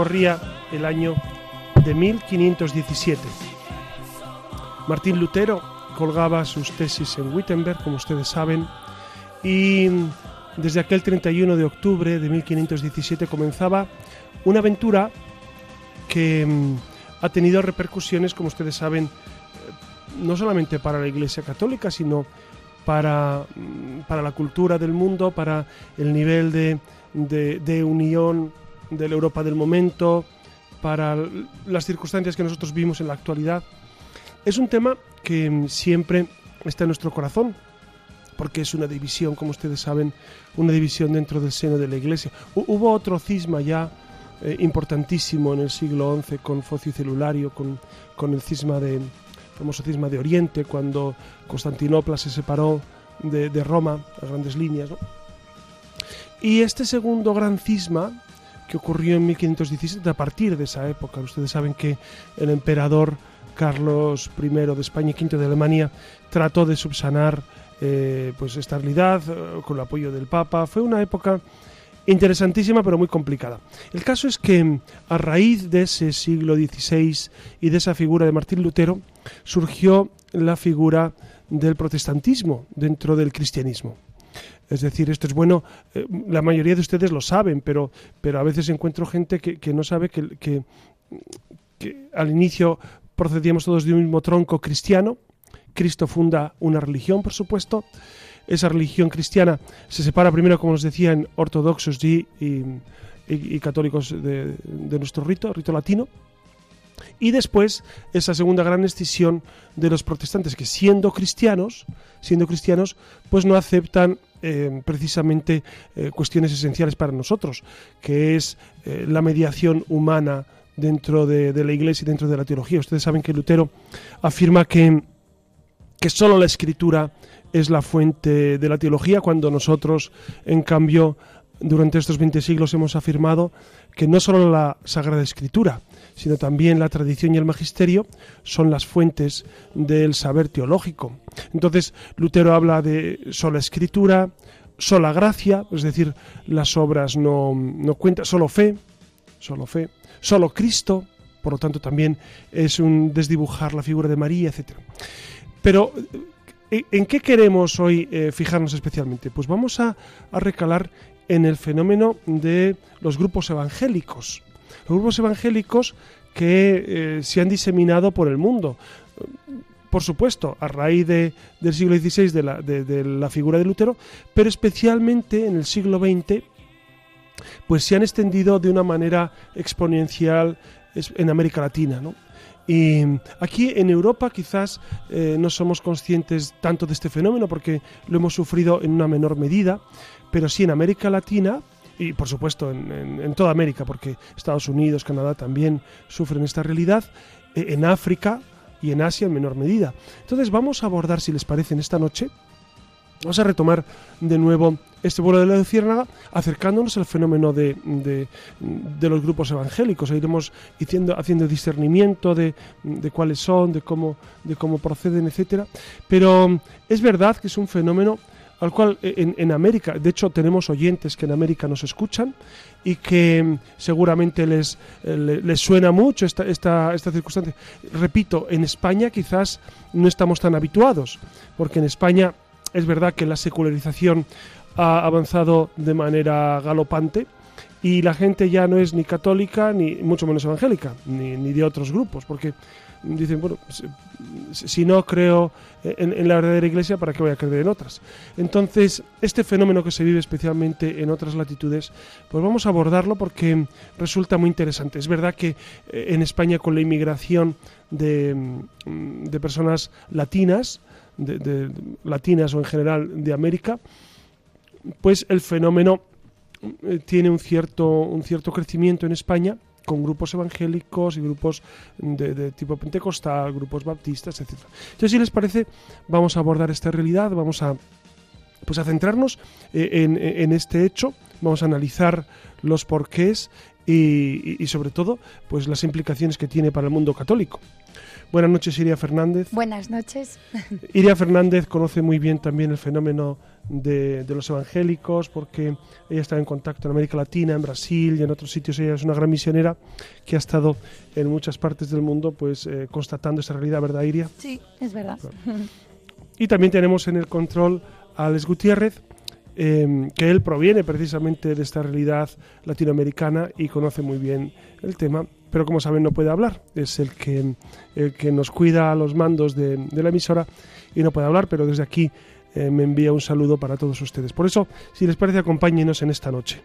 Corría el año de 1517. Martín Lutero colgaba sus tesis en Wittenberg, como ustedes saben, y desde aquel 31 de octubre de 1517 comenzaba una aventura que mm, ha tenido repercusiones, como ustedes saben, eh, no solamente para la Iglesia Católica, sino para, mm, para la cultura del mundo, para el nivel de, de, de unión de la Europa del momento, para las circunstancias que nosotros vivimos en la actualidad. Es un tema que siempre está en nuestro corazón, porque es una división, como ustedes saben, una división dentro del seno de la Iglesia. Hubo otro cisma ya eh, importantísimo en el siglo XI con Focio Celulario, con, con el cisma de, famoso cisma de Oriente, cuando Constantinopla se separó de, de Roma a grandes líneas. Y este segundo gran cisma que ocurrió en 1517 a partir de esa época. Ustedes saben que el emperador Carlos I de España y V de Alemania trató de subsanar eh, pues esta realidad eh, con el apoyo del Papa. Fue una época interesantísima pero muy complicada. El caso es que a raíz de ese siglo XVI y de esa figura de Martín Lutero surgió la figura del protestantismo dentro del cristianismo. Es decir, esto es bueno, eh, la mayoría de ustedes lo saben, pero, pero a veces encuentro gente que, no sabe que, que, al inicio procedíamos todos de un mismo tronco cristiano. Cristo funda una religión, por supuesto. Esa religión cristiana se separa primero, como os decía, en ortodoxos y, y, católicos de, de nuestro rito, rito latino. Y después esa segunda gran escisión de los protestantes que siendo cristianos, siendo cristianos, pues no aceptan eh, precisamente eh, cuestiones esenciales para nosotros, que es eh, la mediación humana dentro de, la Iglesia y dentro de la teología. Ustedes saben que Lutero afirma que, que solo la escritura es la fuente de la teología, cuando nosotros, en cambio, durante estos 20 siglos hemos afirmado que no solo la Sagrada Escritura, sino también la tradición y el magisterio son las fuentes del saber teológico. Entonces, Lutero habla de sola escritura, sola gracia, es decir, las obras no, no cuentan, solo fe, solo fe, solo Cristo, por lo tanto también es un desdibujar la figura de María, etc. Pero, ¿en qué queremos hoy eh, fijarnos especialmente? Pues vamos a, a recalar en el fenómeno de los grupos evangélicos. Los grupos evangélicos que eh, se han diseminado por el mundo. Por supuesto, a raíz de, del siglo XVI de la, de, la figura de Lutero, pero especialmente en el siglo XX, pues se han extendido de una manera exponencial en América Latina. Y aquí en Europa quizás eh, no somos conscientes tanto de este fenómeno porque lo hemos sufrido en una menor medida, pero sí en América Latina y por supuesto en, toda América, porque Estados Unidos, Canadá también sufren esta realidad, eh, en África y en Asia en menor medida. Entonces vamos a abordar, si les parece, en esta noche, vamos a retomar de nuevo este vuelo de la luciérnaga, acercándonos al fenómeno de, de, los grupos evangélicos. Iremos haciendo, haciendo discernimiento de, de, cuáles son, de cómo, de cómo proceden, etc. Pero es verdad que es un fenómeno al cual eh, en, América, de hecho tenemos oyentes que en América nos escuchan y que mm, seguramente les, eh, les, suena mucho esta, esta, esta circunstancia. Repito, en España quizás no estamos tan habituados, porque en España es verdad que la secularización ha avanzado de manera galopante y la gente ya no es ni católica ni mucho menos evangélica, ni, ni de otros grupos, porque dicen, bueno, si, no creo en, la verdadera iglesia, ¿para qué voy a creer en otras? Entonces, este fenómeno que se vive especialmente en otras latitudes, pues vamos a abordarlo porque resulta muy interesante. Es verdad que eh, en España con la inmigración de, mm, de personas latinas, de, latinas o en general de América, pues el fenómeno eh, tiene un cierto, un cierto crecimiento en España con grupos evangélicos y grupos de, tipo pentecostal, grupos baptistas, etc. Entonces, si les parece, vamos a abordar esta realidad, vamos a, pues a centrarnos eh, en, este hecho, vamos a analizar los porqués y, y, sobre todo pues las implicaciones que tiene para el mundo católico. Buenas noches, Iria Fernández. Buenas noches. Iria Fernández conoce muy bien también el fenómeno de, los evangélicos porque ella está en contacto en América Latina, en Brasil y en otros sitios. Ella es una gran misionera que ha estado en muchas partes del mundo pues eh, constatando esa realidad, ¿verdad, Iria? Sí, es verdad. Y también tenemos en el control a Alex Gutiérrez, em, que él proviene precisamente de esta realidad latinoamericana y conoce muy bien el tema pero como saben no puede hablar. Es el que, el que nos cuida a los mandos de, la emisora y no puede hablar, pero desde aquí eh, me envía un saludo para todos ustedes. Por eso, si les parece, acompáñenos en esta noche.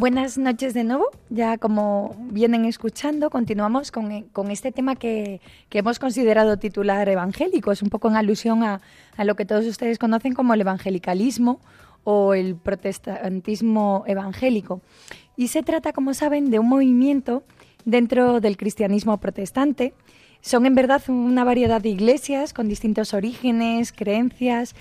Buenas noches de nuevo. Ya como vienen escuchando, continuamos con, este tema que, hemos considerado titular evangélico. Es un poco en alusión a, lo que todos ustedes conocen como el evangelicalismo o el protestantismo evangélico. Y se trata, como saben, de un movimiento dentro del cristianismo protestante. Son en verdad una variedad de iglesias con distintos orígenes, creencias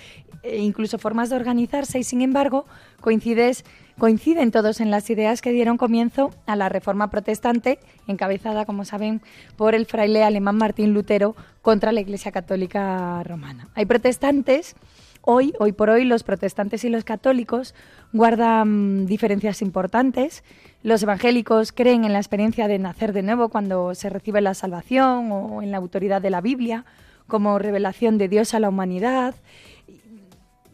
e incluso formas de organizarse y, sin embargo, coincides coinciden todos en las ideas que dieron comienzo a la Reforma Protestante, encabezada, como saben, por el fraile alemán Martín Lutero contra la Iglesia Católica Romana. Hay protestantes, hoy, hoy por hoy, los protestantes y los católicos guardan diferencias importantes. Los evangélicos creen en la experiencia de nacer de nuevo cuando se recibe la salvación o en la autoridad de la Biblia como revelación de Dios a la humanidad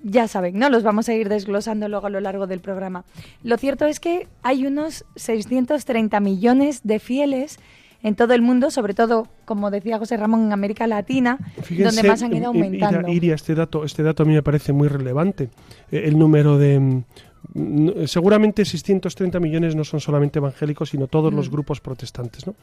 ya saben, ¿no? Los vamos a ir desglosando luego a lo largo del programa. Lo cierto es que hay unos 630 millones de fieles en todo el mundo, sobre todo, como decía José Ramón, en América Latina, donde más han ido aumentando. Iria, este dato, este dato a mí me parece muy relevante. Eh, el número de... Mm, seguramente 630 millones no son solamente evangélicos, sino todos los mm. grupos protestantes, ¿no?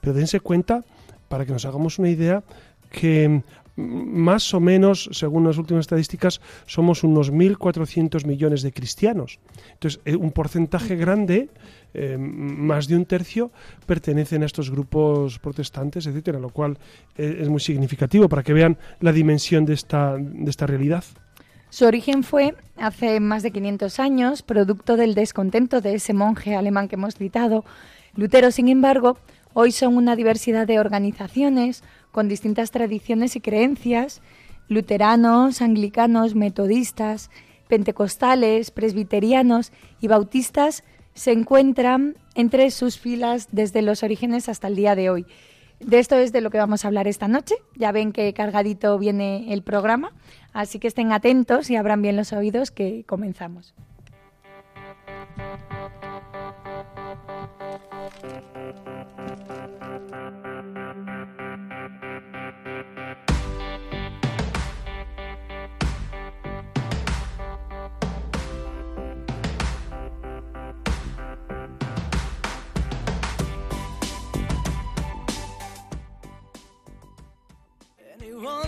Pero dense cuenta, para que nos hagamos una idea, que más o menos, según las últimas estadísticas, somos unos 1.400 millones de cristianos. Entonces, eh, un porcentaje grande, eh, más de un tercio, pertenecen a estos grupos protestantes, etcétera, lo cual eh, es muy significativo para que vean la dimensión de esta, de esta realidad. Su origen fue hace más de 500 años, producto del descontento de ese monje alemán que hemos citado. Lutero, sin embargo, hoy son una diversidad de organizaciones, con distintas tradiciones y creencias, luteranos, anglicanos, metodistas, pentecostales, presbiterianos y bautistas se encuentran entre sus filas desde los orígenes hasta el día de hoy. De esto es de lo que vamos a hablar esta noche. Ya ven que cargadito viene el programa, así que estén atentos y abran bien los oídos que comenzamos.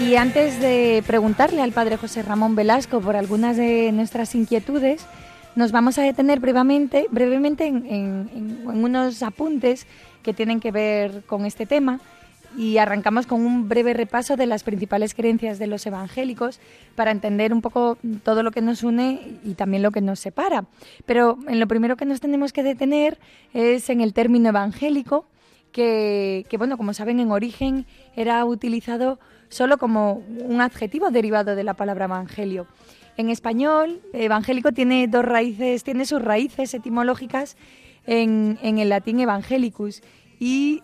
Y antes de preguntarle al padre José Ramón Velasco por algunas de nuestras inquietudes, nos vamos a detener brevemente, brevemente en, unos apuntes que tienen que ver con este tema y arrancamos con un breve repaso de las principales creencias de los evangélicos para entender un poco todo lo que nos une y también lo que nos separa. Pero en lo primero que nos tenemos que detener es en el término evangélico, que, bueno, como saben, en origen era utilizado solo como un adjetivo derivado de la palabra evangelio. En español, evangélico tiene dos raíces, tiene sus raíces etimológicas en, el latín evangelicus y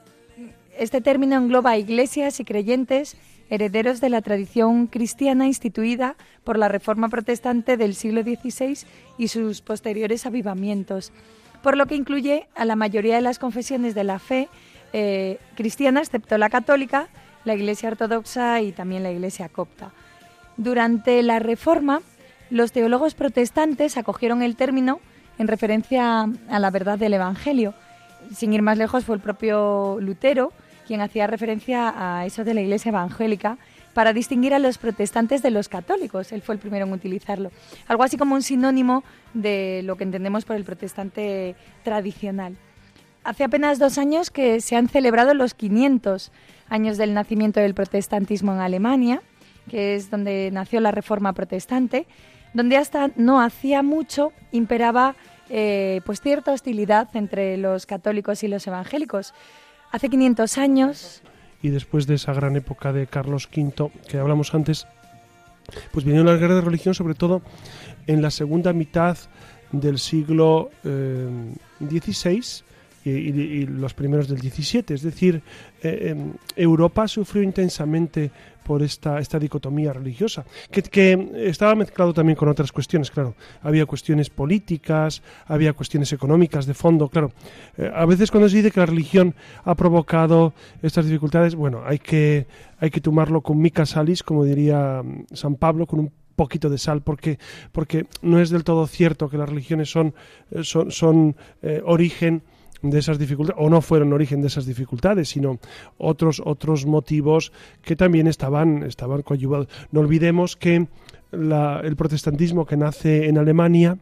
este término engloba a iglesias y creyentes herederos de la tradición cristiana instituida por la Reforma Protestante del siglo XVI y sus posteriores avivamientos, por lo que incluye a la mayoría de las confesiones de la fe eh, cristiana, excepto la católica, la Iglesia Ortodoxa y también la Iglesia Copta. Durante la Reforma, los teólogos protestantes acogieron el término en referencia a la verdad del Evangelio. Sin ir más lejos, fue el propio Lutero quien hacía referencia a eso de la Iglesia evangélica para distinguir a los protestantes de los católicos. Él fue el primero en utilizarlo. Algo así como un sinónimo de lo que entendemos por el protestante tradicional. Hace apenas dos años que se han celebrado los 500 años del nacimiento del protestantismo en Alemania, que es donde nació la Reforma Protestante, donde hasta no hacía mucho imperaba eh, pues cierta hostilidad entre los católicos y los evangélicos. Hace 500 años... Y después de esa gran época de Carlos V que hablamos antes, pues vinieron las guerras de religión sobre todo en la segunda mitad del siglo XVI eh, y, los primeros del 17. Es decir, eh, em, Europa sufrió intensamente por esta, esta dicotomía religiosa, que, estaba mezclado también con otras cuestiones, claro. Había cuestiones políticas, había cuestiones económicas de fondo, claro. Eh, a veces cuando se dice que la religión ha provocado estas dificultades, bueno, hay que, hay que tomarlo con mica salis, como diría mm, San Pablo, con un poquito de sal, porque, porque no es del todo cierto que las religiones son, eh, son, origen de esas dificultades, o no fueron origen de esas dificultades, sino otros, otros motivos que también estaban, estaban coadyuvados. No olvidemos que el protestantismo que nace en Alemania,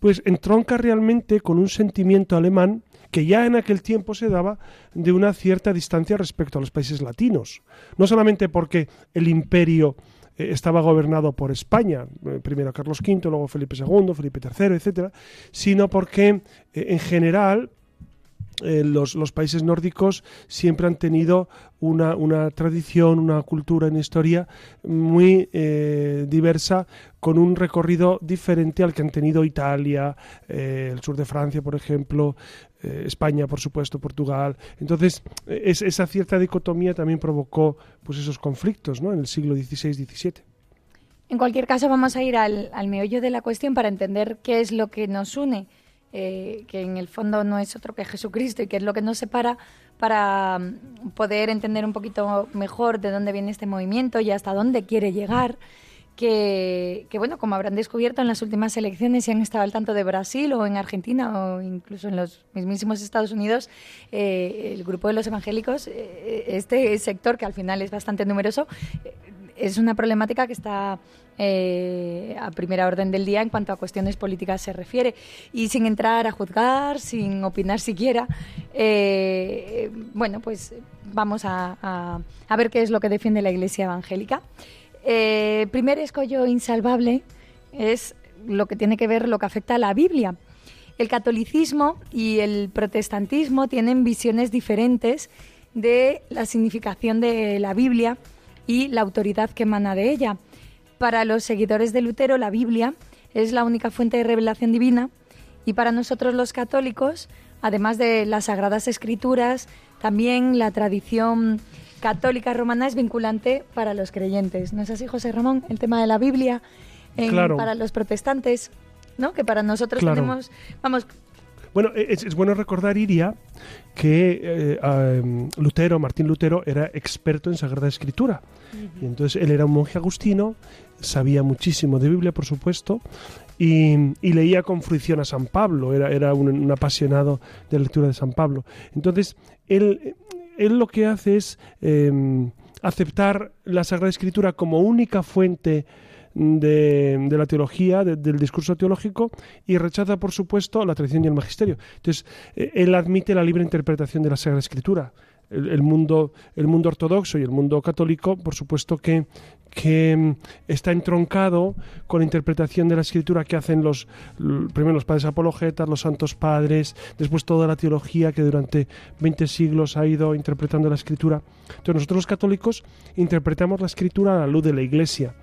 pues entronca realmente con un sentimiento alemán que ya en aquel tiempo se daba de una cierta distancia respecto a los países latinos. No solamente porque el imperio eh, estaba gobernado por España, eh, primero Carlos V, luego Felipe II, Felipe III, etcétera, sino porque eh, en general los, los, países nórdicos siempre han tenido una, tradición, una cultura, una historia muy diversa, con un recorrido diferente al que han tenido Italia, el sur de Francia, por ejemplo, eh, España, por supuesto, Portugal. Entonces, es, esa cierta dicotomía también provocó pues, esos conflictos ¿no? en el siglo XVI-XVII. En cualquier caso, vamos a ir al, meollo de la cuestión para entender qué es lo que nos une, eh, que en el fondo no es otro que Jesucristo y qué es lo que nos separa para mm, poder entender un poquito mejor de dónde viene este movimiento y hasta dónde quiere llegar que, bueno, como habrán descubierto en las últimas elecciones, si han estado al tanto de Brasil o en Argentina o incluso en los mismísimos Estados Unidos, eh, el grupo de los evangélicos, eh, este sector que al final es bastante numeroso, es una problemática que está a primera orden del día en cuanto a cuestiones políticas se refiere. Y sin entrar a juzgar, sin opinar siquiera, bueno, pues vamos a, a ver qué es lo que defiende la Iglesia evangélica. Eh, primer escollo insalvable es lo que tiene que ver lo que afecta a la Biblia. El catolicismo y el protestantismo tienen visiones diferentes de la significación de la Biblia y la autoridad que emana de ella. Para los seguidores de Lutero, la Biblia es la única fuente de revelación divina y para nosotros los católicos, además de las sagradas escrituras, también la tradición católica romana es vinculante para los creyentes. ¿No es así, José Ramón? El tema de la Biblia para los protestantes, ¿no? Que para nosotros tenemos, vamos, bueno, e-, es, bueno recordar, Iria, que eh, Lutero, Martín Lutero, era experto en Sagrada Escritura. Y entonces él era un monje agustino, sabía muchísimo de Biblia, por supuesto, y, leía con fruición a San Pablo, era, era un, apasionado de la lectura de San Pablo. Entonces, él, él lo que hace es em, aceptar la Sagrada Escritura como única fuente de, la teología, del discurso teológico, y rechaza, por supuesto, la tradición y el magisterio. Entonces, eh, él admite la libre interpretación de la Sagrada Escritura. El, mundo, el mundo ortodoxo y el mundo católico, por supuesto que, que mm, está entroncado con la interpretación de la escritura que hacen los primero los padres apologetas, los santos padres, después toda la teología que durante 20 siglos ha ido interpretando la escritura. Entonces nosotros los católicos interpretamos la escritura a la luz de la iglesia.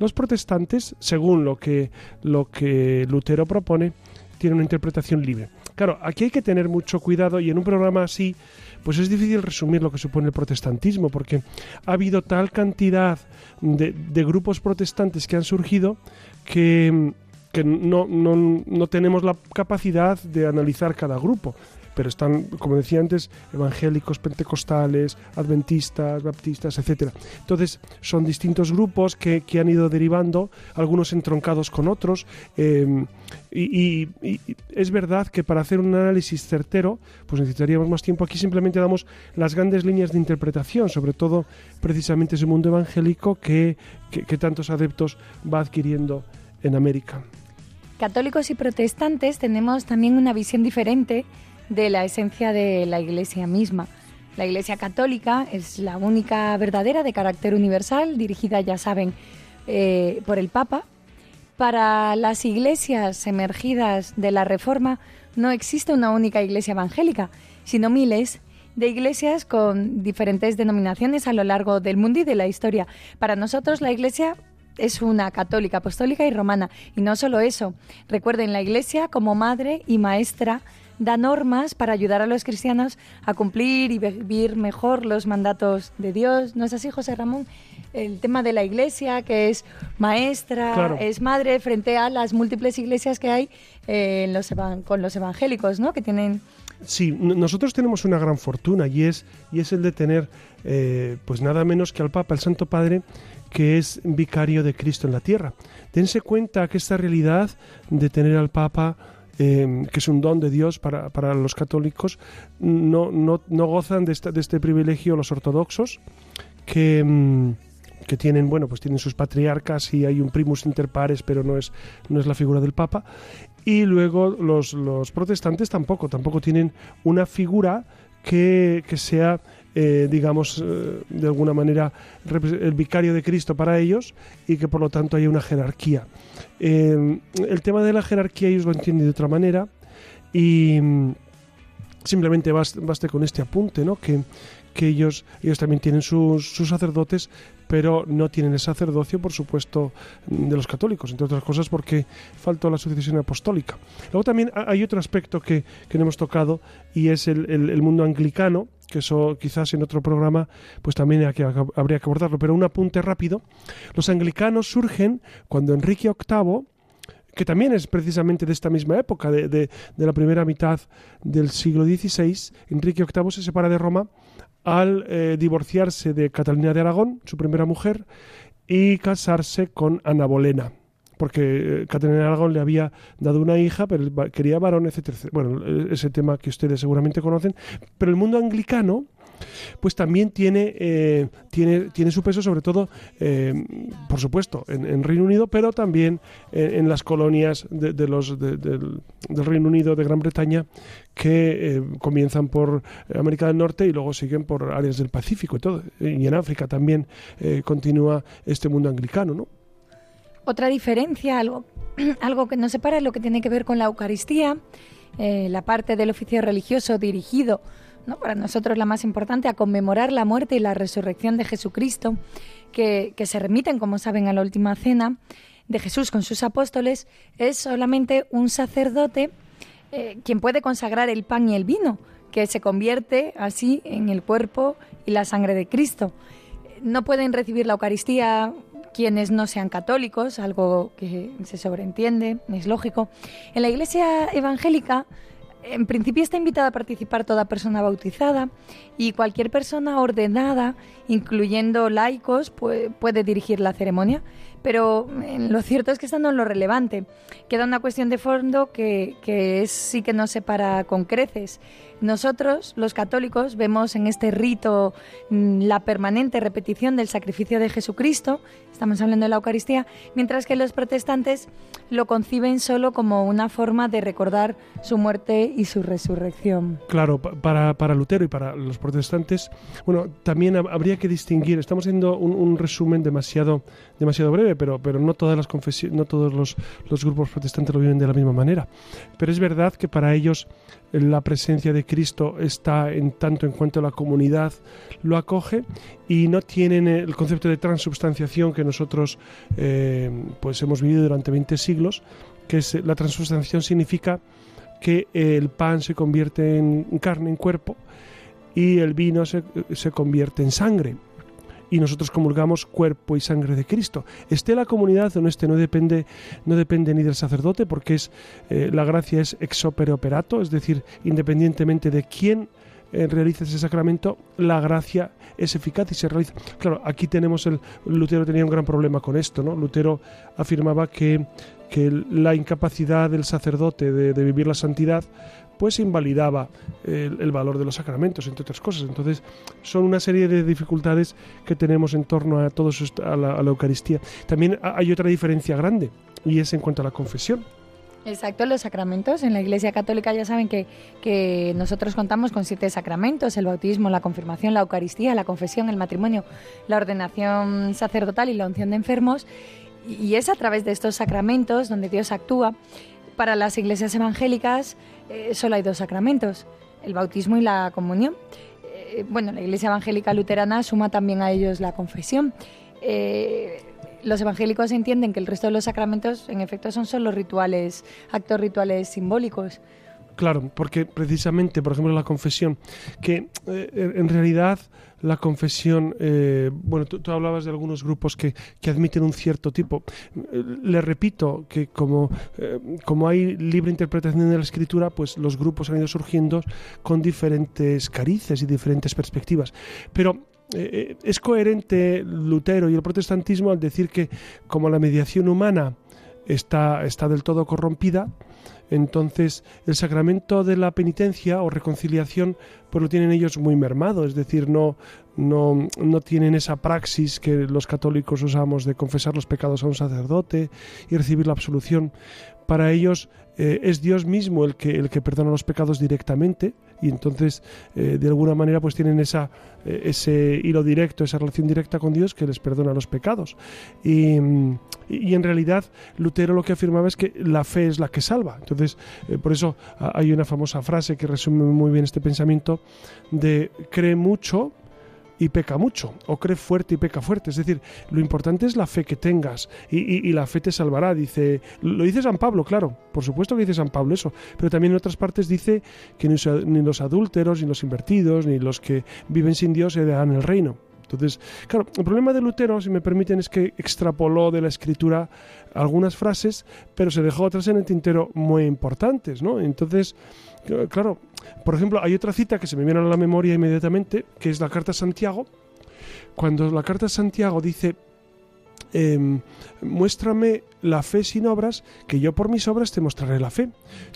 Los protestantes, según lo que, lo que Lutero propone, tienen una interpretación libre. Claro, aquí hay que tener mucho cuidado y en un programa así, pues es difícil resumir lo que supone el protestantismo, porque ha habido tal cantidad de, grupos protestantes que han surgido que, que no, no, no tenemos la capacidad de analizar cada grupo pero están, como decía antes, evangélicos, pentecostales, adventistas, baptistas, etc. Entonces, son distintos grupos que, han ido derivando, algunos entroncados con otros, em, y, es verdad que para hacer un análisis certero, pues necesitaríamos más tiempo. Aquí simplemente damos las grandes líneas de interpretación, sobre todo precisamente ese mundo evangélico que, que tantos adeptos va adquiriendo en América. Católicos y protestantes tenemos también una visión diferente de la esencia de la Iglesia misma. La Iglesia católica es la única verdadera de carácter universal, dirigida, ya saben, eh, por el Papa. Para las iglesias emergidas de la Reforma no existe una única iglesia evangélica, sino miles de iglesias con diferentes denominaciones a lo largo del mundo y de la historia. Para nosotros la iglesia es una católica, apostólica y romana. Y no solo eso, recuerden la iglesia como madre y maestra da normas para ayudar a los cristianos a cumplir y vivir mejor los mandatos de Dios. ¿No es así, José Ramón? El tema de la iglesia, que es maestra, es madre frente a las múltiples iglesias que hay eh, en los con los evangélicos, ¿no? Que tienen... Sí, nosotros tenemos una gran fortuna y es, y es el de tener, eh, pues nada menos que al Papa, el Santo Padre, que es vicario de Cristo en la tierra. Dense cuenta que esta realidad de tener al Papa Em, que es un don de Dios para, para los católicos, no, no, no gozan de, de, este privilegio los ortodoxos, que, em, que tienen, bueno, pues tienen sus patriarcas y hay un primus inter pares, pero no es, no es la figura del Papa. Y luego los, los protestantes tampoco, tampoco tienen una figura que, que sea eh, digamos, eh, de alguna manera el vicario de Cristo para ellos y que por lo tanto haya una jerarquía. Eh, el tema de la jerarquía ellos lo entienden de otra manera y mm, simplemente baste, con este apunte, ¿no? Que, que ellos, ellos también tienen sus, sus, sacerdotes, pero no tienen el sacerdocio, por supuesto, de los católicos, entre otras cosas porque faltó la sucesión apostólica. Luego también hay otro aspecto que, que no hemos tocado y es el, el, mundo anglicano, que eso quizás en otro programa pues también habría que abordarlo, pero un apunte rápido. Los anglicanos surgen cuando Enrique VIII que también es precisamente de esta misma época, de, de, la primera mitad del siglo XVI, Enrique VIII se separa de Roma al eh, divorciarse de Catalina de Aragón, su primera mujer, y casarse con Ana Bolena, porque eh, Catalina de Aragón le había dado una hija, pero quería varón, etc. Bueno, e-, ese tema que ustedes seguramente conocen, pero el mundo anglicano pues también tiene, eh, tiene, tiene su peso, sobre todo, eh, por supuesto, en, Reino Unido, pero también en, las colonias de, los, del, Reino Unido, de Gran Bretaña, que eh, comienzan por América del Norte y luego siguen por áreas del Pacífico y todo. Y en África también continúa este mundo anglicano, ¿no? Otra diferencia, algo, algo que nos separa, es lo que tiene que ver con la Eucaristía, la parte del oficio religioso dirigido para nosotros la más importante, a conmemorar la muerte y la resurrección de Jesucristo, que, se remiten, como saben, a la última cena de Jesús con sus apóstoles, es solamente un sacerdote eh, quien puede consagrar el pan y el vino, que se convierte así en el cuerpo y la sangre de Cristo. No pueden recibir la Eucaristía quienes no sean católicos, algo que se sobreentiende, es lógico. En la Iglesia evangélica en principio está invitada a participar toda persona bautizada y cualquier persona ordenada, incluyendo laicos, puede, dirigir la ceremonia, pero lo cierto es que esto no es lo relevante. Queda una cuestión de fondo que, que es, sí que nos separa con creces. Nosotros, los católicos, vemos en este rito mm, la permanente repetición del sacrificio de Jesucristo, estamos hablando de la Eucaristía, mientras que los protestantes lo conciben solo como una forma de recordar su muerte y su resurrección. Claro, para, para Lutero y para los protestantes, bueno, también habría que distinguir, estamos haciendo un, resumen demasiado, demasiado breve, pero, pero no todas las confesiones, no todos los, los grupos protestantes lo viven de la misma manera. Pero es verdad que para ellos la presencia de Cristo está en tanto en cuanto la comunidad lo acoge y no tienen el concepto de transubstanciación que nosotros eh, pues hemos vivido durante 20 siglos, que es, la transubstanciación significa que el pan se convierte en carne, en cuerpo, y el vino se, se convierte en sangre y nosotros comulgamos cuerpo y sangre de Cristo. Esté la comunidad o no esté, no depende, no depende ni del sacerdote, porque es eh, la gracia es ex opere operato, es decir, independientemente de quién eh, realiza ese sacramento, la gracia es eficaz y se realiza. Claro, aquí tenemos el Lutero tenía un gran problema con esto, ¿no? Lutero afirmaba que, que la incapacidad del sacerdote de, de vivir la santidad pues invalidaba el, valor de los sacramentos, entre otras cosas. Entonces, son una serie de dificultades que tenemos en torno a todos a la, Eucaristía. También hay otra diferencia grande y es en cuanto a la confesión. Exacto, los sacramentos. En la Iglesia Católica ya saben que, que, nosotros contamos con siete sacramentos, el bautismo, la confirmación, la Eucaristía, la confesión, el matrimonio, la ordenación sacerdotal y la unción de enfermos. Y es a través de estos sacramentos donde Dios actúa. Para las iglesias evangélicas eh, solo hay dos sacramentos, el bautismo y la comunión. Eh, bueno, la Iglesia Evangélica Luterana suma también a ellos la confesión. Eh, los evangélicos entienden que el resto de los sacramentos, en efecto, son solo rituales, actos rituales simbólicos. Claro, porque precisamente, por ejemplo, la confesión, que en realidad la confesión, eh, bueno, tú, hablabas de algunos grupos que, admiten un cierto tipo. Le repito que como, eh, como hay libre interpretación de la escritura, pues los grupos han ido surgiendo con diferentes carices y diferentes perspectivas. Pero eh, es coherente Lutero y el protestantismo al decir que como la mediación humana está, está del todo corrompida, entonces, el sacramento de la penitencia o reconciliación, pues lo tienen ellos muy mermado, es decir, no, no, no tienen esa praxis que los católicos usamos de confesar los pecados a un sacerdote y recibir la absolución. Para ellos eh, es Dios mismo el que, el que perdona los pecados directamente y entonces eh, de alguna manera pues tienen esa, eh, ese hilo directo, esa relación directa con Dios que les perdona los pecados. Y, y, en realidad Lutero lo que afirmaba es que la fe es la que salva. Entonces por eso hay una famosa frase que resume muy bien este pensamiento de cree mucho y peca mucho, o cree fuerte y peca fuerte. Es decir, lo importante es la fe que tengas y, la fe te salvará. Dice, lo dice San Pablo, claro, por supuesto que dice San Pablo eso, pero también en otras partes dice que ni, los adúlteros, ni los invertidos, ni los que viven sin Dios heredarán el reino. Entonces, claro, el problema de Lutero, si me permiten, es que extrapoló de la escritura algunas frases, pero se dejó otras en el tintero muy importantes, ¿no? Entonces, claro, por ejemplo, hay otra cita que se me viene a la memoria inmediatamente, que es la carta a Santiago. Cuando la carta a Santiago dice, em, muéstrame la fe sin obras, que yo por mis obras te mostraré la fe.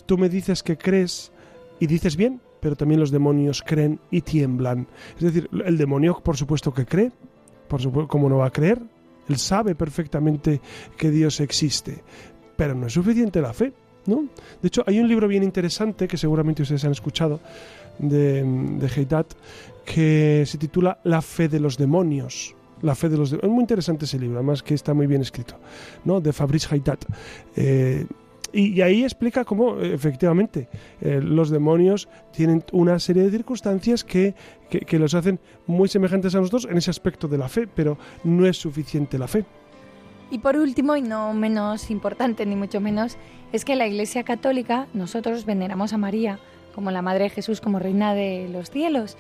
Tú me dices que crees y dices bien, pero también los demonios creen y tiemblan. Es decir, el demonio por supuesto que cree, por supuesto, ¿cómo no va a creer? Él sabe perfectamente que Dios existe, pero no es suficiente la fe. ¿No? De hecho, hay un libro bien interesante que seguramente ustedes han escuchado de, de que se titula La fe de los demonios. La fe de los Es muy interesante ese libro, además que está muy bien escrito, ¿no? De Fabrice Heitat. Eh, y, ahí explica cómo, efectivamente, eh, los demonios tienen una serie de circunstancias que, que los hacen muy semejantes a nosotros en ese aspecto de la fe, pero no es suficiente la fe. Y por último, y no menos importante ni mucho menos, es que en la Iglesia Católica nosotros veneramos a María como la Madre de Jesús, como Reina de los cielos.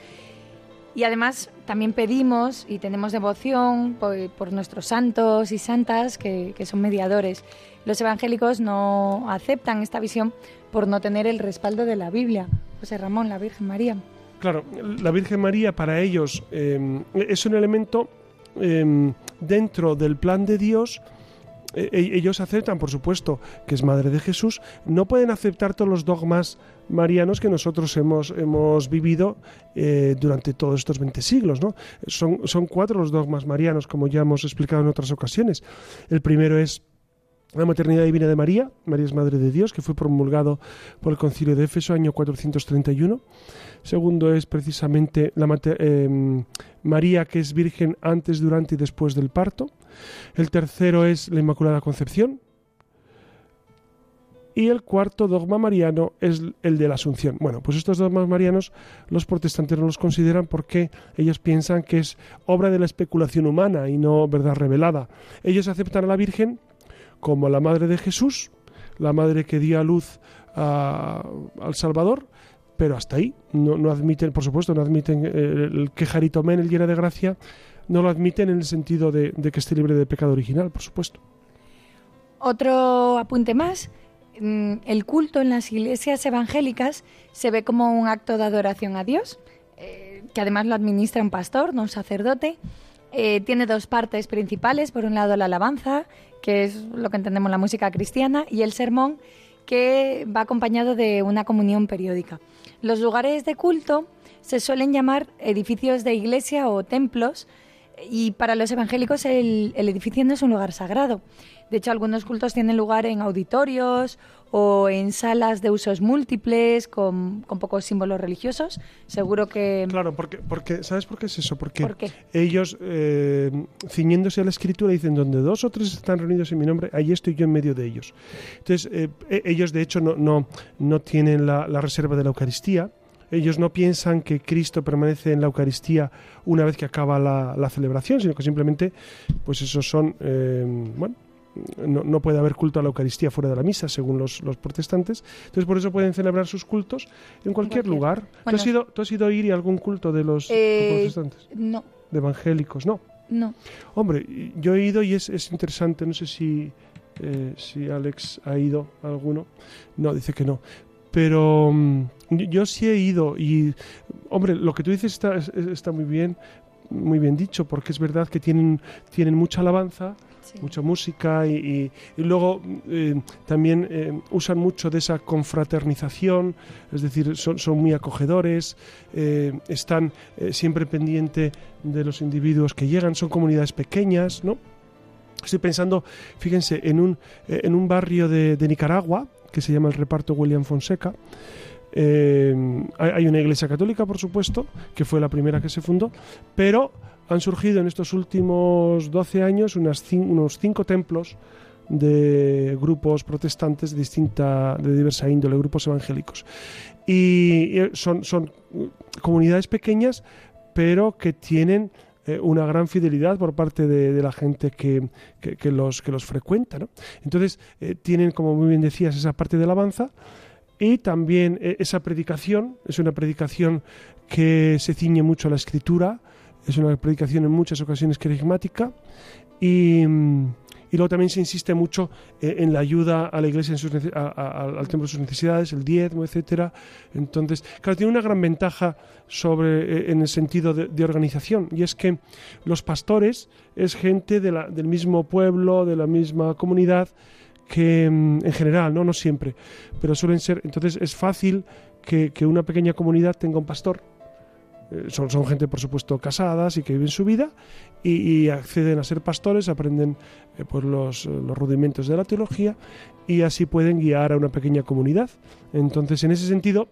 Y además también pedimos y tenemos devoción por, nuestros santos y santas que, son mediadores. Los evangélicos no aceptan esta visión por no tener el respaldo de la Biblia. José Ramón, la Virgen María. Claro, la Virgen María para ellos eh, es un elemento eh, dentro del plan de Dios e, e, ellos aceptan, por supuesto, que es madre de Jesús, no pueden aceptar todos los dogmas marianos que nosotros hemos, hemos vivido eh, durante todos estos 20 siglos. ¿no? Son, son cuatro los dogmas marianos, como ya hemos explicado en otras ocasiones. El primero es la maternidad divina de María, María es Madre de Dios, que fue promulgado por el Concilio de Éfeso año 431. Segundo es precisamente la em, María, que es virgen antes, durante y después del parto. El tercero es la Inmaculada Concepción. Y el cuarto dogma mariano es el de la Asunción. Bueno, pues estos dogmas marianos los protestantes no los consideran porque ellos piensan que es obra de la especulación humana y no verdad revelada. Ellos aceptan a la Virgen como la madre de Jesús, la madre que dio a luz al Salvador, pero hasta ahí. No, admiten, por supuesto, no admiten el, que men, el lleno de gracia, no lo admiten en el sentido de, que esté libre de pecado original, por supuesto. Otro apunte más. Mm, el culto en las iglesias evangélicas se ve como un acto de adoración a Dios, eh, que además lo administra un pastor, no un sacerdote. Eh, tiene dos partes principales. Por un lado, la alabanza, que es lo que entendemos la música cristiana, y el sermón, que va acompañado de una comunión periódica. Los lugares de culto se suelen llamar edificios de iglesia o templos, y para los evangélicos el, edificio no es un lugar sagrado. De hecho, algunos cultos tienen lugar en auditorios o en salas de usos múltiples con, pocos símbolos religiosos. Seguro que... Claro, porque, porque ¿sabes por qué es eso? Porque ellos, eh, ciñéndose a la escritura, dicen, donde dos o tres están reunidos en mi nombre, ahí estoy yo en medio de ellos. Entonces, eh, e, ellos de hecho no, no, no tienen la, la reserva de la Eucaristía, ellos no piensan que Cristo permanece en la Eucaristía una vez que acaba la, celebración, sino que simplemente, pues esos son, eh, bueno, no, puede haber culto a la Eucaristía fuera de la misa, según los, protestantes. Entonces, por eso pueden celebrar sus cultos en cualquier, lugar. ¿Tú, has ido, ¿Tú has ido a ir a algún culto de los eh, protestantes? No. ¿De evangélicos? No. No. Hombre, yo he ido y es, es interesante, no sé si, eh, si Alex ha ido a alguno. No, dice que no. Pero mm, yo sí he ido y, hombre, lo que tú dices está, está muy bien, muy bien dicho, porque es verdad que tienen, tienen mucha alabanza, mucha música y, luego eh, también eh, usan mucho de esa confraternización, es decir, son, muy acogedores, eh, están siempre pendientes de los individuos que llegan, son comunidades pequeñas, ¿no? Estoy pensando, fíjense, en un, en un barrio de, Nicaragua, que se llama el reparto William Fonseca. Hay una iglesia católica, por supuesto, que fue la primera que se fundó, pero han surgido en estos últimos 12 años unos cinco templos de grupos protestantes de distinta, de diversa índole, grupos evangélicos. Y son, son comunidades pequeñas, pero que tienen eh, una gran fidelidad por parte de, la gente que, los, frecuenta. Entonces, eh, tienen, como muy bien decías, esa parte de alabanza y también eh, esa predicación, es una predicación que se ciñe mucho a la escritura, es una predicación en muchas ocasiones carismática y, mm, y luego también se insiste mucho eh, en la ayuda a la iglesia sus, al templo de sus necesidades, el diezmo, etcétera. Entonces, claro, tiene una gran ventaja sobre, eh, en el sentido de, organización, y es que los pastores es gente de la, del mismo pueblo, de la misma comunidad, que mm, en general, ¿no? no siempre, pero suelen ser, entonces es fácil que, que una pequeña comunidad tenga un pastor son, son, gente, por supuesto, casadas y que viven su vida y, acceden a ser pastores, aprenden eh, pues los, rudimentos de la teología y así pueden guiar a una pequeña comunidad. Entonces, en ese sentido,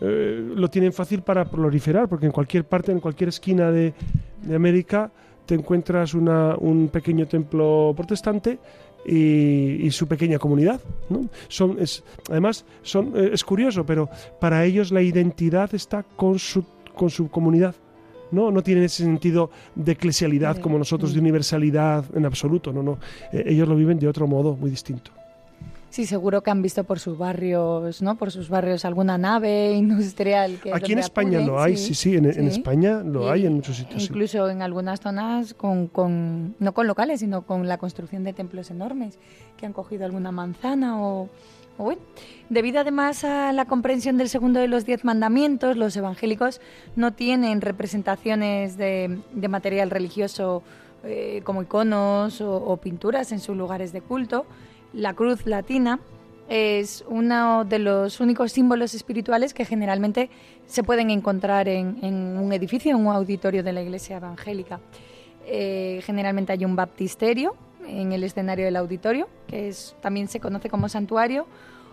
eh, lo tienen fácil para proliferar, porque en cualquier parte, en cualquier esquina de, de América, te encuentras una, un pequeño templo protestante y, y, su pequeña comunidad. ¿no? Son, es, además, son, es curioso, pero para ellos la identidad está con su con su comunidad. No, no tienen ese sentido de eclesialidad como nosotros, de universalidad en absoluto. No, no. Eh, ellos lo viven de otro modo, muy distinto. Sí, seguro que han visto por sus barrios, ¿no? Por sus barrios alguna nave industrial. Que Aquí en España lo hay, sí, sí, en, España lo hay en muchos sitios. Incluso en algunas zonas con, con, no con locales, sino con la construcción de templos enormes que han cogido alguna manzana o, Debido además a la comprensión del segundo de los diez mandamientos, los evangélicos no tienen representaciones de, material religioso eh, como iconos o, pinturas en sus lugares de culto. La cruz latina es uno de los únicos símbolos espirituales que generalmente se pueden encontrar en, un edificio, en un auditorio de la iglesia evangélica. Eh, generalmente hay un baptisterio en el escenario del auditorio, que es, también se conoce como santuario,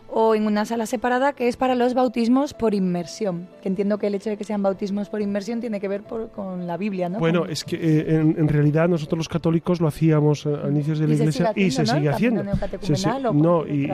o en una sala separada que es para los bautismos por inmersión. Que entiendo que el hecho de que sean bautismos por inmersión tiene que ver con la Biblia, ¿no? Bueno, es que eh, en, realidad nosotros los católicos lo hacíamos a inicios de la iglesia y se sigue haciendo. no, y,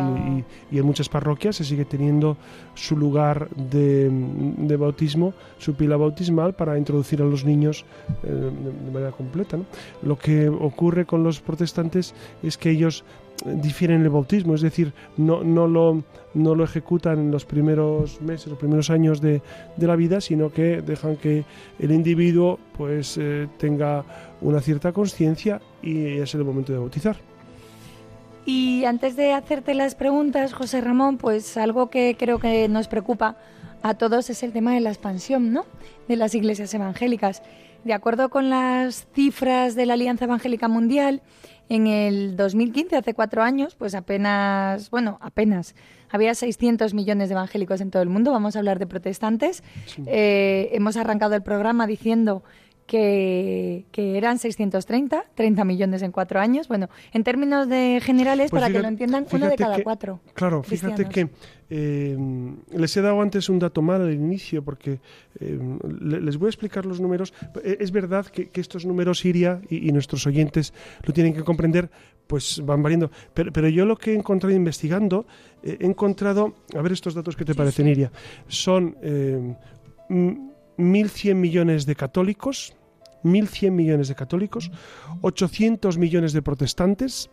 en muchas parroquias se sigue teniendo su lugar de, bautismo, su pila bautismal para introducir a los niños eh, de, manera completa. Lo que ocurre con los protestantes es que ellos difieren el bautismo, es decir, no, no, lo, no lo ejecutan en los primeros meses, los primeros años de, de la vida, sino que dejan que el individuo pues eh, tenga una cierta conciencia y es el momento de bautizar. Y antes de hacerte las preguntas, José Ramón, pues algo que creo que nos preocupa a todos es el tema de la expansión, ¿no? De las iglesias evangélicas. De acuerdo con las cifras de la Alianza Evangélica Mundial, en el 2015, hace cuatro años, pues apenas, bueno, apenas, había 600 millones de evangélicos en todo el mundo. Vamos a hablar de protestantes. Eh, hemos arrancado el programa diciendo que, eran 630, 30 millones en cuatro años. Bueno, en términos de generales, pues para que lo entiendan, uno de cada cuatro. Claro, fíjate que eh, les he dado antes un dato mal al inicio, porque eh, les voy a explicar los números. Eh, es verdad que, estos números Iria y, nuestros oyentes lo tienen que comprender, pues van variando. Pero, yo lo que he encontrado investigando, he encontrado, a ver estos datos que te parecen, Iria, son 1.100 millones de católicos, 1.100 millones de católicos, 800 millones de protestantes,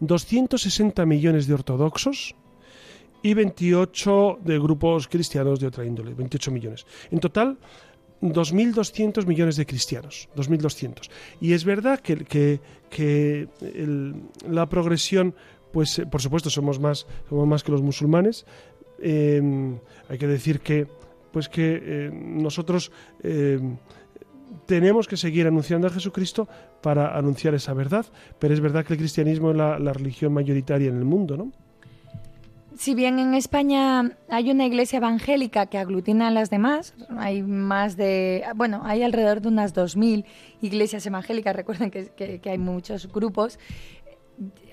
260 millones de ortodoxos y 28 de grupos cristianos de otra índole, 28 millones. En total, 2.200 millones de cristianos, 2.200. Y es verdad que, que, la progresión, pues por supuesto somos más, somos más que los musulmanes. Eh, hay que decir que pues que eh, nosotros eh, tenemos que seguir anunciando a Jesucristo para anunciar esa verdad, pero es verdad que el cristianismo es la, religión mayoritaria en el mundo, ¿no? Si bien en España hay una iglesia evangélica que aglutina a las demás, hay más de, bueno, hay alrededor de unas 2.000 iglesias evangélicas, recuerden que, que hay muchos grupos,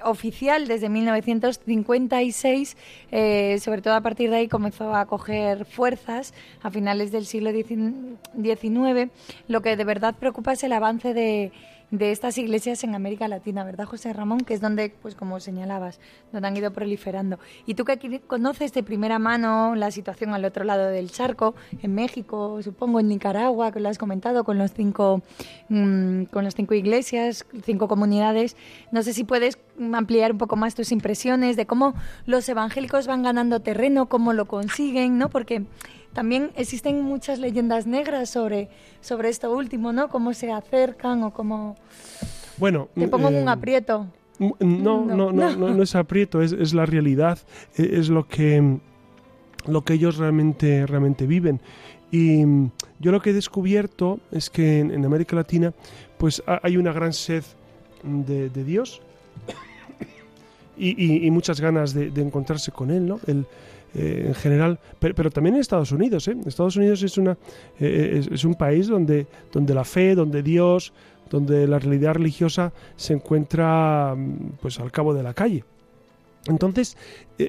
oficial desde 1956, eh, sobre todo a partir de ahí comenzó a coger fuerzas a finales del siglo XIX. Lo que de verdad preocupa es el avance de, de estas iglesias en América Latina, ¿verdad, José Ramón? Que es donde, pues como señalabas, donde han ido proliferando. Y tú que conoces de primera mano la situación al otro lado del charco, en México, supongo, en Nicaragua, que lo has comentado, con los cinco, mm, con las cinco iglesias, cinco comunidades, no sé si puedes ampliar un poco más tus impresiones de cómo los evangélicos van ganando terreno, cómo lo consiguen, ¿no? Porque también existen muchas leyendas negras sobre, sobre esto último, ¿no? Cómo se acercan o cómo... Bueno... Te pongo en un eh, aprieto. No, no, no, no, no, es aprieto, es, es la realidad, e, es lo que, lo que ellos realmente, realmente viven. Y yo lo que he descubierto es que en, América Latina pues hay una gran sed de, de Dios y, y, muchas ganas de, de, encontrarse con Él, ¿no? El, eh, en general, pero, también en Estados Unidos. ¿eh? Estados Unidos es, una, eh, es, un país donde, donde la fe, donde Dios, donde la realidad religiosa se encuentra mm, pues al cabo de la calle. Entonces,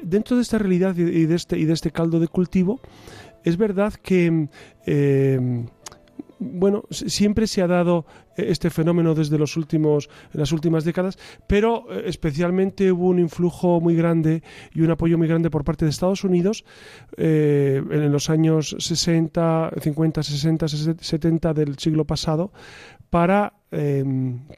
dentro de esta realidad y de este, y de este caldo de cultivo, es verdad que mm, bueno, siempre se ha dado eh, este fenómeno desde los últimos, las últimas décadas, pero eh, especialmente hubo un influjo muy grande y un apoyo muy grande por parte de Estados Unidos eh, en los años 60, 50, 60, 70 del siglo pasado para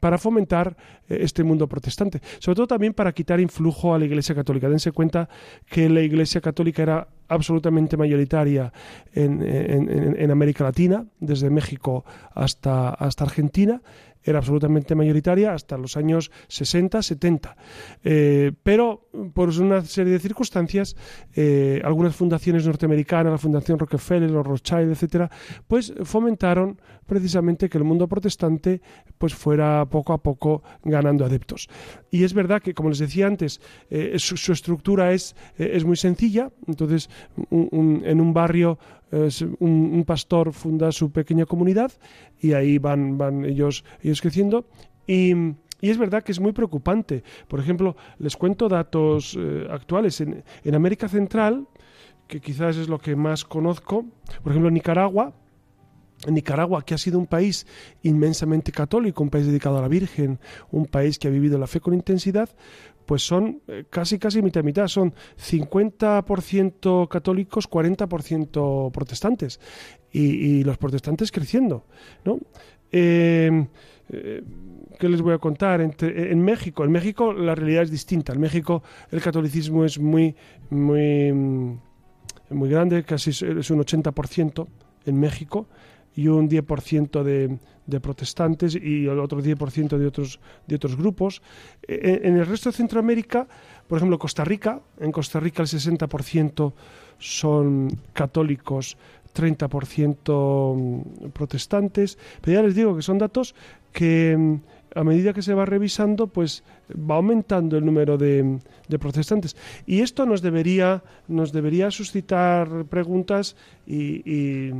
para fomentar este mundo protestante. Sobre todo también para quitar influjo a la Iglesia Católica. Dense cuenta que la Iglesia Católica era absolutamente mayoritaria en, América Latina, desde México hasta, hasta Argentina, era absolutamente mayoritaria hasta los años 60, 70. Eh, pero por una serie de circunstancias, eh, algunas fundaciones norteamericanas, la Fundación Rockefeller, los Rothschild, etcétera, pues fomentaron precisamente que el mundo protestante pues fuera poco a poco ganando adeptos. Y es verdad que, como les decía antes, eh, su, estructura es, es muy sencilla. Entonces, en un barrio un, pastor funda su pequeña comunidad y ahí van, van ellos, ellos creciendo. Y, es verdad que es muy preocupante. Por ejemplo, les cuento datos eh, actuales. En, en, América Central, que quizás es lo que más conozco, por ejemplo, Nicaragua. Nicaragua, que ha sido un país inmensamente católico, un país dedicado a la Virgen, un país que ha vivido la fe con intensidad, pues son eh, casi casi mitad mitad, son 50% católicos, 40% protestantes y, los protestantes creciendo, ¿no? Em, eh, ¿Qué les voy a contar? en México, en México la realidad es distinta. En México el catolicismo es muy muy muy grande, casi es un 80% en México y un 10% de, de protestantes y el otro 10% de otros, de otros grupos. E, en, el resto de Centroamérica, por ejemplo, Costa Rica, en Costa Rica el 60% son católicos, 30% protestantes, pero ya les digo que son datos que a medida que se va revisando, pues va aumentando el número de, protestantes. Y esto nos debería, nos debería suscitar preguntas y,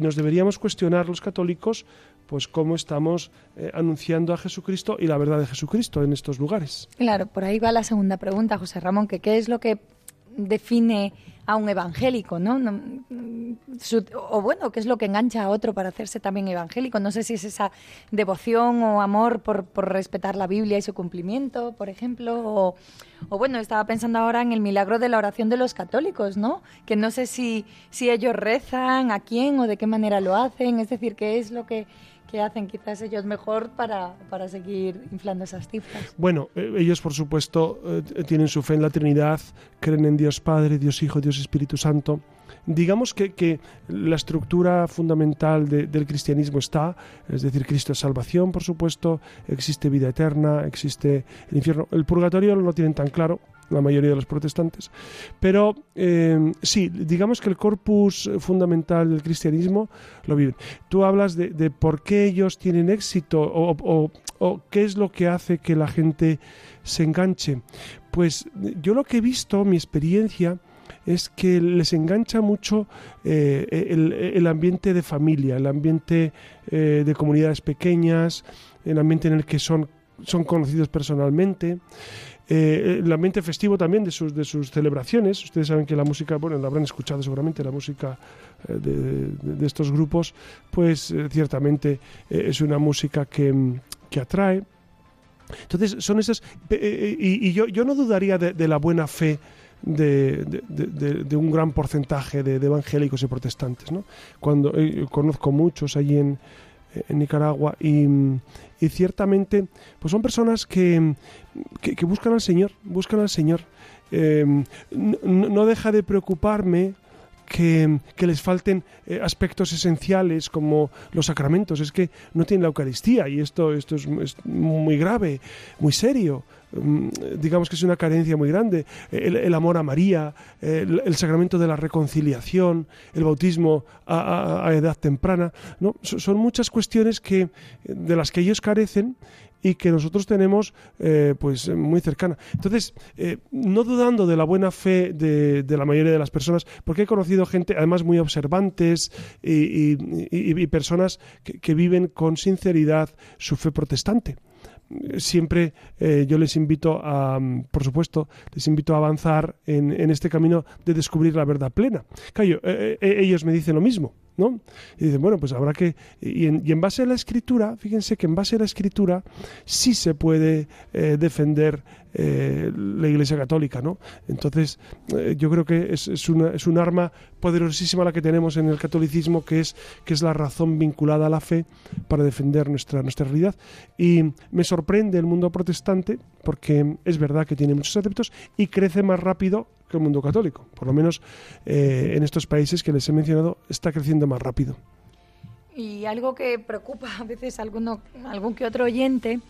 nos deberíamos cuestionar los católicos, pues cómo estamos eh, anunciando a Jesucristo y la verdad de Jesucristo en estos lugares. Claro, por ahí va la segunda pregunta, José Ramón, que qué es lo que define a un evangélico, ¿no? o bueno, qué es lo que engancha a otro para hacerse también evangélico. No sé si es esa devoción o amor por, respetar la Biblia y su cumplimiento, por ejemplo, o, o, bueno, estaba pensando ahora en el milagro de la oración de los católicos, ¿no? Que no sé si, si ellos rezan, a quién o de qué manera lo hacen, es decir, qué es lo que ¿Qué hacen quizás ellos mejor para, para seguir inflando esas cifras? Bueno, eh, ellos por supuesto eh, tienen su fe en la Trinidad, creen en Dios Padre, Dios Hijo, Dios Espíritu Santo. Digamos que, que la estructura fundamental del cristianismo está, es decir, Cristo es salvación, por supuesto, existe vida eterna, existe el infierno. El purgatorio no lo tienen tan claro, la mayoría de los protestantes. Pero eh, sí, digamos que el corpus fundamental del cristianismo lo viven. Tú hablas de, por qué ellos tienen éxito o, qué es lo que hace que la gente se enganche. Pues yo lo que he visto, mi experiencia, es que les engancha mucho eh, el, ambiente de familia, el ambiente eh, de comunidades pequeñas, el ambiente en el que son, son conocidos personalmente. Eh, el ambiente festivo también de sus, de sus celebraciones. Ustedes saben que la música, bueno, la habrán escuchado seguramente, la música eh, de, estos grupos, pues eh, ciertamente es una música que, atrae. Entonces, son esas. y, yo, yo, no dudaría de, la buena fe. De, un gran porcentaje de, evangélicos y protestantes. ¿no? Cuando conozco muchos allí en, en Nicaragua y, ciertamente pues son personas que, que, buscan al Señor, buscan al Señor. Eh, no, deja de preocuparme que, les falten eh, aspectos esenciales como los sacramentos. Es que no tienen la Eucaristía y esto, esto es, muy grave, muy serio. Mm, digamos que es una carencia muy grande. El, amor a María, el, sacramento de la reconciliación, el bautismo a, edad temprana. ¿no? Son muchas cuestiones que, de las que ellos carecen y que nosotros tenemos eh, pues muy cercana. Entonces, eh, no dudando de la buena fe de, la mayoría de las personas, porque he conocido gente además muy observantes y, personas que, viven con sinceridad su fe protestante siempre eh, yo les invito a, por supuesto, les invito a avanzar en, este camino de descubrir la verdad plena. Claro, ellos me dicen lo mismo. ¿No? Y dicen, bueno, pues habrá que... Y en, base a la escritura, fíjense que en base a la escritura sí se puede eh, defender eh, la Iglesia Católica, ¿no? Entonces, eh, yo creo que es, es, una, es un arma poderosísima la que tenemos en el catolicismo, que es, que es la razón vinculada a la fe para defender nuestra, nuestra realidad. Y me sorprende el mundo protestante, porque es verdad que tiene muchos adeptos y crece más rápido que el mundo católico. Por lo menos eh, en estos países que les he mencionado está creciendo más rápido. Y algo que preocupa a veces a alguno, algún que otro oyente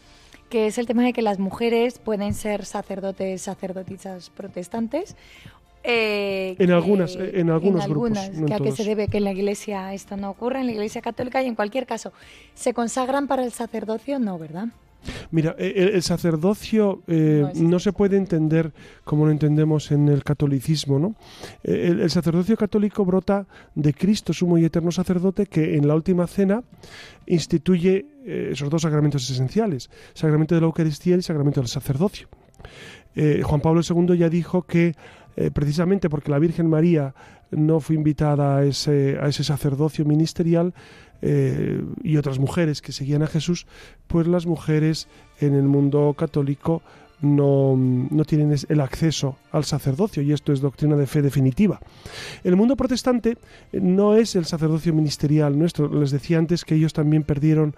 que es el tema de que las mujeres pueden ser sacerdotes, sacerdotisas protestantes. Eh, en, algunas, en algunos grupos. que a qué se debe que en la iglesia esto no ocurra, en la iglesia católica y en cualquier caso, ¿se consagran para el sacerdocio? No, ¿verdad? Mira, e, el, sacerdocio eh, no, se puede entender como lo entendemos en el catolicismo, ¿no? E, el, sacerdocio católico brota de Cristo, sumo y eterno sacerdote, que en la última cena instituye eh, esos dos sacramentos esenciales, sacramento de la Eucaristía y el sacramento del sacerdocio. Eh, Juan Pablo II ya dijo que precisamente porque la Virgen María no fue invitada a ese, a ese sacerdocio ministerial, eh, y otras mujeres que seguían a Jesús, pues las mujeres en el mundo católico no, no, tienen el acceso al sacerdocio y esto es doctrina de fe definitiva. El mundo protestante no es el sacerdocio ministerial nuestro. Les decía antes que ellos también perdieron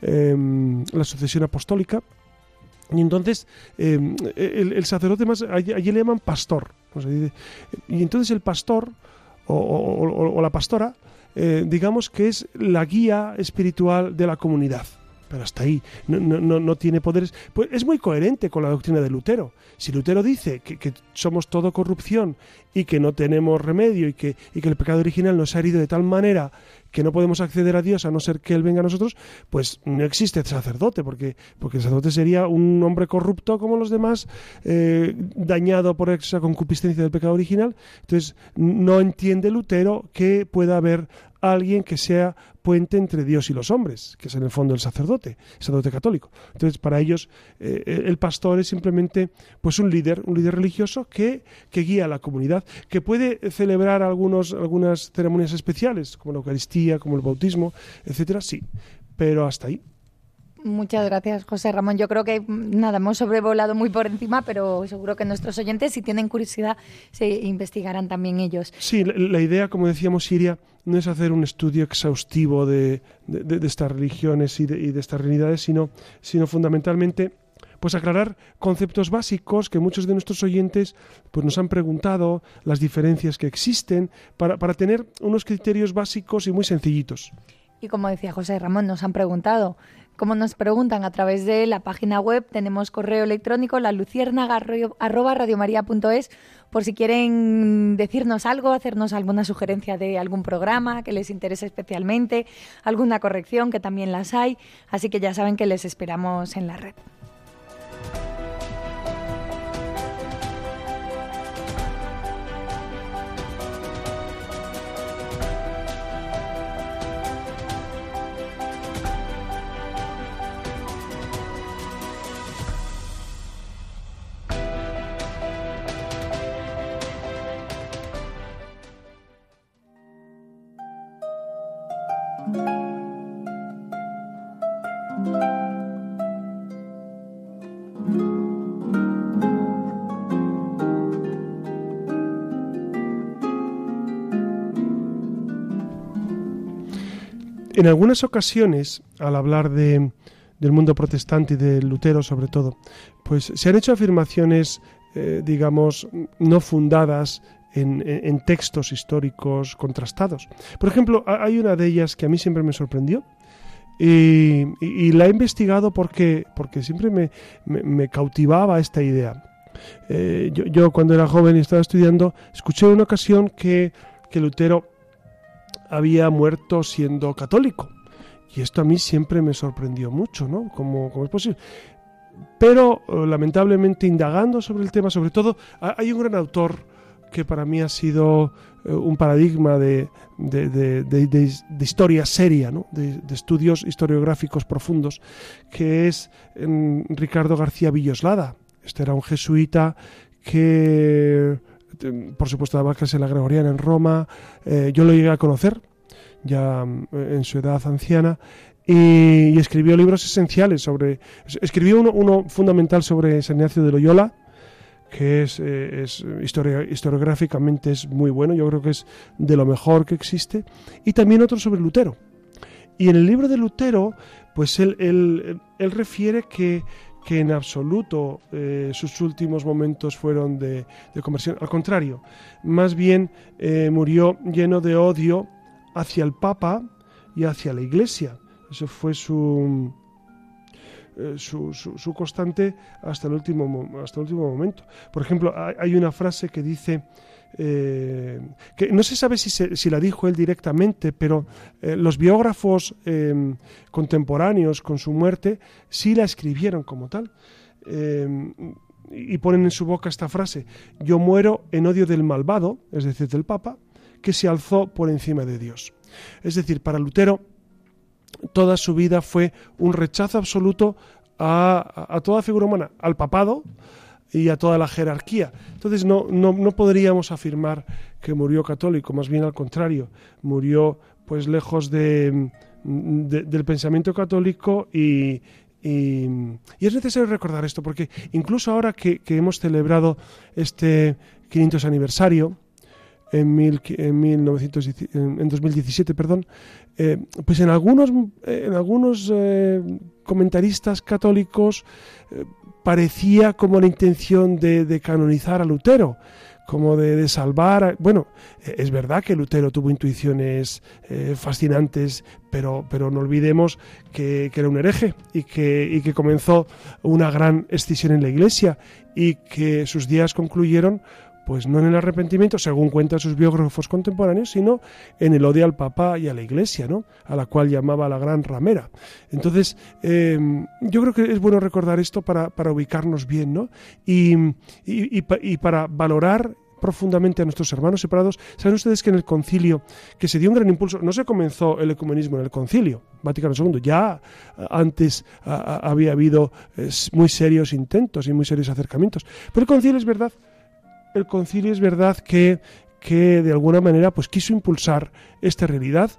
em, la sucesión apostólica y entonces em, el, sacerdote más, allí, le llaman pastor. y entonces el pastor o la pastora eh, digamos que es la guía espiritual de la comunidad. Pero hasta ahí no, no, no, tiene poderes. Pues es muy coherente con la doctrina de Lutero. Si Lutero dice que, somos todo corrupción y que no tenemos remedio y que, y que el pecado original nos ha herido de tal manera que no podemos acceder a Dios a no ser que Él venga a nosotros, pues no existe sacerdote, porque, porque el sacerdote sería un hombre corrupto como los demás, eh, dañado por esa concupiscencia del pecado original. Entonces, no entiende Lutero que pueda haber alguien que sea puente entre Dios y los hombres, que es en el fondo el sacerdote, el sacerdote católico. Entonces, para ellos, eh, el pastor es simplemente pues un líder, un líder religioso que, que guía a la comunidad, que puede celebrar algunos, algunas ceremonias especiales, como la Eucaristía, como el bautismo, etcétera, sí, pero hasta ahí. Muchas gracias, José Ramón. Yo creo que nada, hemos sobrevolado muy por encima, pero seguro que nuestros oyentes, si tienen curiosidad, se investigarán también ellos. Sí, la, idea, como decíamos, Siria, no es hacer un estudio exhaustivo de, estas religiones y de, estas realidades, sino, sino fundamentalmente pues aclarar conceptos básicos que muchos de nuestros oyentes pues nos han preguntado, las diferencias que existen, para, para tener unos criterios básicos y muy sencillitos. Y como decía José Ramón, nos han preguntado como nos preguntan a través de la página web, tenemos correo electrónico la es por si quieren decirnos algo, hacernos alguna sugerencia de algún programa que les interese especialmente, alguna corrección que también las hay, así que ya saben que les esperamos en la red. En algunas ocasiones, al hablar de, del mundo protestante y de Lutero sobre todo, pues se han hecho afirmaciones, eh, digamos, no fundadas en, textos históricos contrastados. Por ejemplo, hay una de ellas que a mí siempre me sorprendió, y, la he investigado porque, porque siempre me, cautivaba esta idea. Eh, yo, cuando era joven y estaba estudiando, escuché en una ocasión que, que Lutero había muerto siendo católico. Y esto a mí siempre me sorprendió mucho, ¿no? ¿Cómo, es posible? Pero eh, lamentablemente indagando sobre el tema, sobre todo, hay un gran autor que para mí ha sido eh, un paradigma de, de, historia seria, ¿no? de, estudios historiográficos profundos, que es em, Ricardo García Villoslada. Este era un jesuita que por supuesto clase en la Gregoriana en Roma, eh, yo lo llegué a conocer, ya mm, en su edad anciana, y, escribió libros esenciales sobre... Escribió uno, uno fundamental sobre San Ignacio de Loyola, que es, eh, historiográficamente es muy bueno, yo creo que es de lo mejor que existe, y también otro sobre Lutero. Y en el libro de Lutero, pues él, él refiere que, que, en absoluto eh, sus últimos momentos fueron de, de, conversión, al contrario, más bien eh, murió lleno de odio hacia el Papa y hacia la Iglesia. Eso fue su, eh, su, su, constante hasta el, último, hasta el último momento. Por ejemplo, hay una frase que dice, eh, que no se sabe si, si, la dijo él directamente, pero eh, los biógrafos em, contemporáneos con su muerte sí la escribieron como tal. Em, y ponen en su boca esta frase, yo muero en odio del malvado, es decir, del Papa, que se alzó por encima de Dios. Es decir, para Lutero, toda su vida fue un rechazo absoluto a, toda figura humana, al papado y a toda la jerarquía. Entonces no, no, podríamos afirmar que murió católico, más bien al contrario, murió pues lejos de, del pensamiento católico y, y, es necesario recordar esto porque incluso ahora que hemos celebrado este 500 aniversario, en, mil, en, 1900, en 2017, perdón, eh, pues en algunos, en algunos eh, comentaristas católicos eh, parecía como la intención de, canonizar a Lutero, como de, salvar. bueno, es verdad que Lutero tuvo intuiciones fascinantes, pero, pero no olvidemos que, que, era un hereje y que, y que comenzó una gran escisión en la Iglesia y que sus días concluyeron pues no en el arrepentimiento, según cuentan sus biógrafos contemporáneos, sino en el odio al Papa y a la Iglesia, ¿no? a la cual llamaba la gran ramera. Entonces, em, yo creo que es bueno recordar esto para, ubicarnos bien, ¿no? Y, y, para valorar profundamente a nuestros hermanos separados. Saben ustedes que en el concilio, que se dio un gran impulso, no se comenzó el ecumenismo en el concilio, Vaticano II, ya antes había habido muy serios intentos y muy serios acercamientos. Pero el concilio es verdad el concilio es verdad que, que de alguna manera pues quiso impulsar esta realidad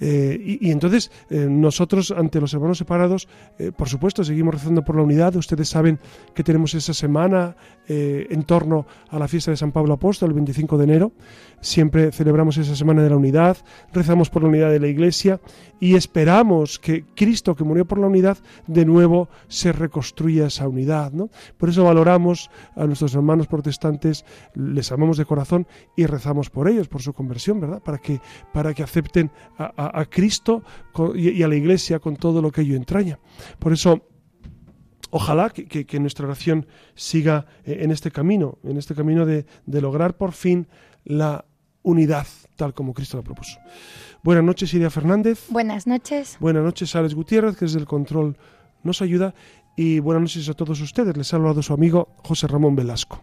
eh, y, entonces eh, nosotros ante los hermanos separados, eh, por supuesto, seguimos rezando por la unidad. Ustedes saben que tenemos esa semana en torno a la fiesta de San Pablo Apóstol, el 25 de enero. Siempre celebramos esa semana de la unidad, rezamos por la unidad de la Iglesia y esperamos que Cristo, que murió por la unidad, de nuevo se reconstruya esa unidad. ¿no? Por eso valoramos a nuestros hermanos protestantes, les amamos de corazón y rezamos por ellos, por su conversión, ¿verdad? Para que, para que acepten a a, Cristo y, a la Iglesia con todo lo que ello entraña. Por eso, ojalá que, nuestra oración siga eh, en este camino, en este camino de, lograr por fin la unidad tal como Cristo la propuso. Buenas noches, Iria Fernández. Buenas noches. Buenas noches, Alex Gutiérrez, que desde el control nos ayuda. Y buenas noches a todos ustedes. Les ha hablado su amigo José Ramón Velasco.